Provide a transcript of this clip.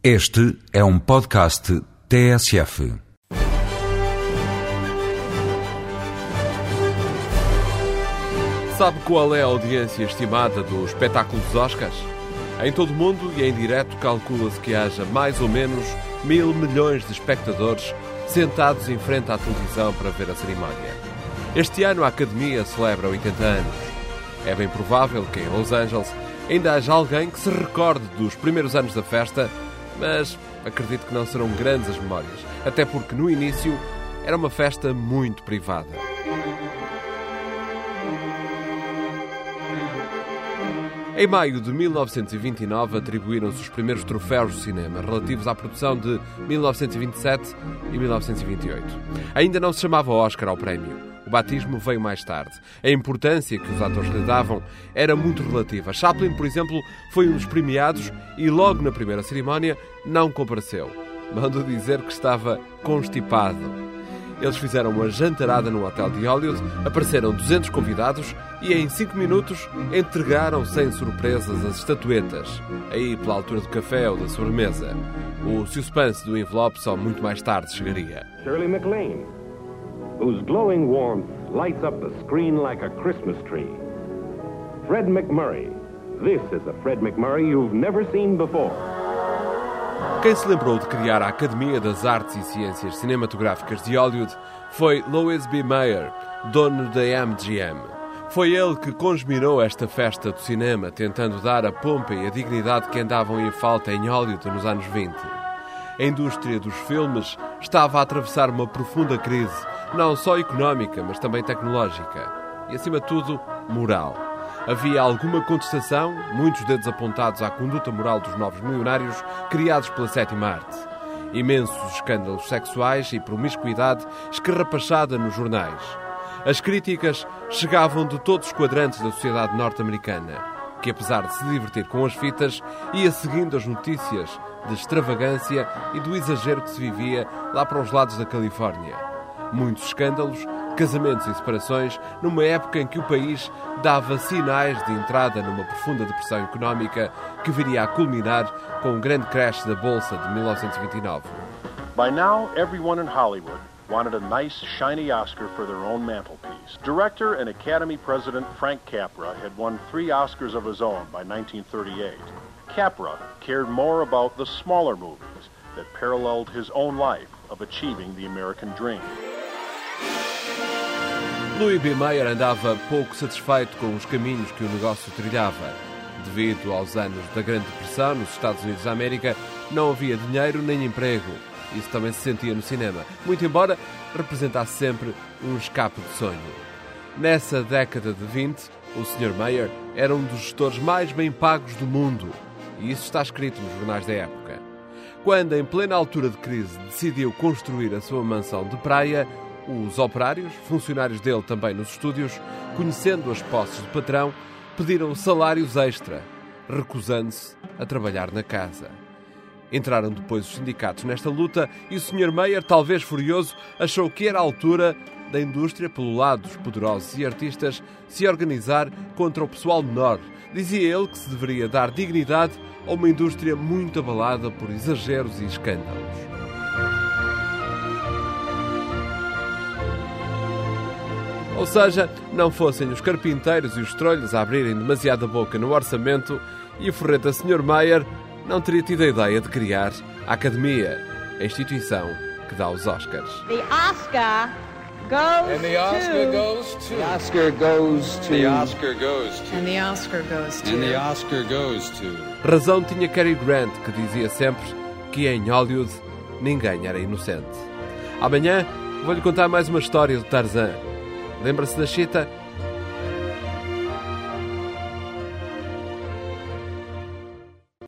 Este é um podcast TSF. Sabe qual é a audiência estimada do espetáculo dos Oscars? Em todo o mundo e em direto calcula-se que haja mais ou menos mil milhões de espectadores sentados em frente à televisão para ver a cerimónia. Este ano a Academia celebra 80 anos. É bem provável que em Los Angeles ainda haja alguém que se recorde dos primeiros anos da festa, mas acredito que não serão grandes as memórias, até porque no início era uma festa muito privada. Em maio de 1929 atribuíram-se os primeiros troféus do cinema relativos à produção de 1927 e 1928. Ainda não se chamava Oscar ao prémio. O batismo veio mais tarde. A importância que os atores lhe davam era muito relativa. Chaplin, por exemplo, foi um dos premiados e logo na primeira cerimónia não compareceu. Mando dizer que estava constipado. Eles fizeram uma jantarada no hotel de Hollywood, apareceram 200 convidados e em 5 minutos entregaram sem surpresas as estatuetas, aí pela altura do café ou da sobremesa. O suspense do envelope só muito mais tarde chegaria. Shirley MacLaine, whose glowing warmth lights up the screen like a Christmas tree. Fred McMurray. This is a Fred McMurray you've never seen before. Quem se lembrou de criar a Academia das Artes e Ciências Cinematográficas de Hollywood foi Louis B. Mayer, dono da MGM. Foi ele que congemirou esta festa do cinema, tentando dar a pompa e a dignidade que andavam em falta em Hollywood nos anos 20. A indústria dos filmes estava a atravessar uma profunda crise, não só económica, mas também tecnológica. E, acima de tudo, moral. Havia alguma contestação, muitos dedos apontados à conduta moral dos novos milionários criados pela sétima arte. Imensos escândalos sexuais e promiscuidade escarrapachada nos jornais. As críticas chegavam de todos os quadrantes da sociedade norte-americana, que apesar de se divertir com as fitas, ia seguindo as notícias de extravagância e do exagero que se vivia lá para os lados da Califórnia. Muitos escândalos, casamentos e separações, numa época em que o país dava sinais de entrada numa profunda depressão económica que viria a culminar com um grande crash da Bolsa de 1929. By now, everyone in Hollywood wanted a nice, shiny Oscar for their own mantelpiece. Director and Academy President Frank Capra had won three Oscars of his own by 1938. Capra cared more about the smaller movies that paralleled his own life of achieving the American dream. Louis B. Mayer andava pouco satisfeito com os caminhos que o negócio trilhava. Devido aos anos da Grande Depressão nos Estados Unidos da América, não havia dinheiro nem emprego. Isso também se sentia no cinema, muito embora representasse sempre um escape de sonho. Nessa década de 20, o Sr. Mayer era um dos gestores mais bem pagos do mundo. E isso está escrito nos jornais da época. Quando, em plena altura de crise, decidiu construir a sua mansão de praia, os operários, funcionários dele também nos estúdios, conhecendo as posses do patrão, pediram salários extra, recusando-se a trabalhar na casa. Entraram depois os sindicatos nesta luta e o Sr. Meyer, talvez furioso, achou que era a altura da indústria, pelo lado dos poderosos e artistas, se organizar contra o pessoal menor. Dizia ele que se deveria dar dignidade a uma indústria muito abalada por exageros e escândalos. Ou seja, não fossem os carpinteiros e os trolhos a abrirem demasiada boca no orçamento e o forreta Sr. Mayer não teria tido a ideia de criar a Academia, a instituição que dá os Oscars. The Oscar goes And the Oscar to... goes to. The Oscar goes to. The Oscar goes to. And the Oscar goes to. And the Oscar goes to. Razão tinha Cary Grant, que dizia sempre que em Hollywood ninguém era inocente. Amanhã vou-lhe contar mais uma história do Tarzan. Lembra-se da Chita?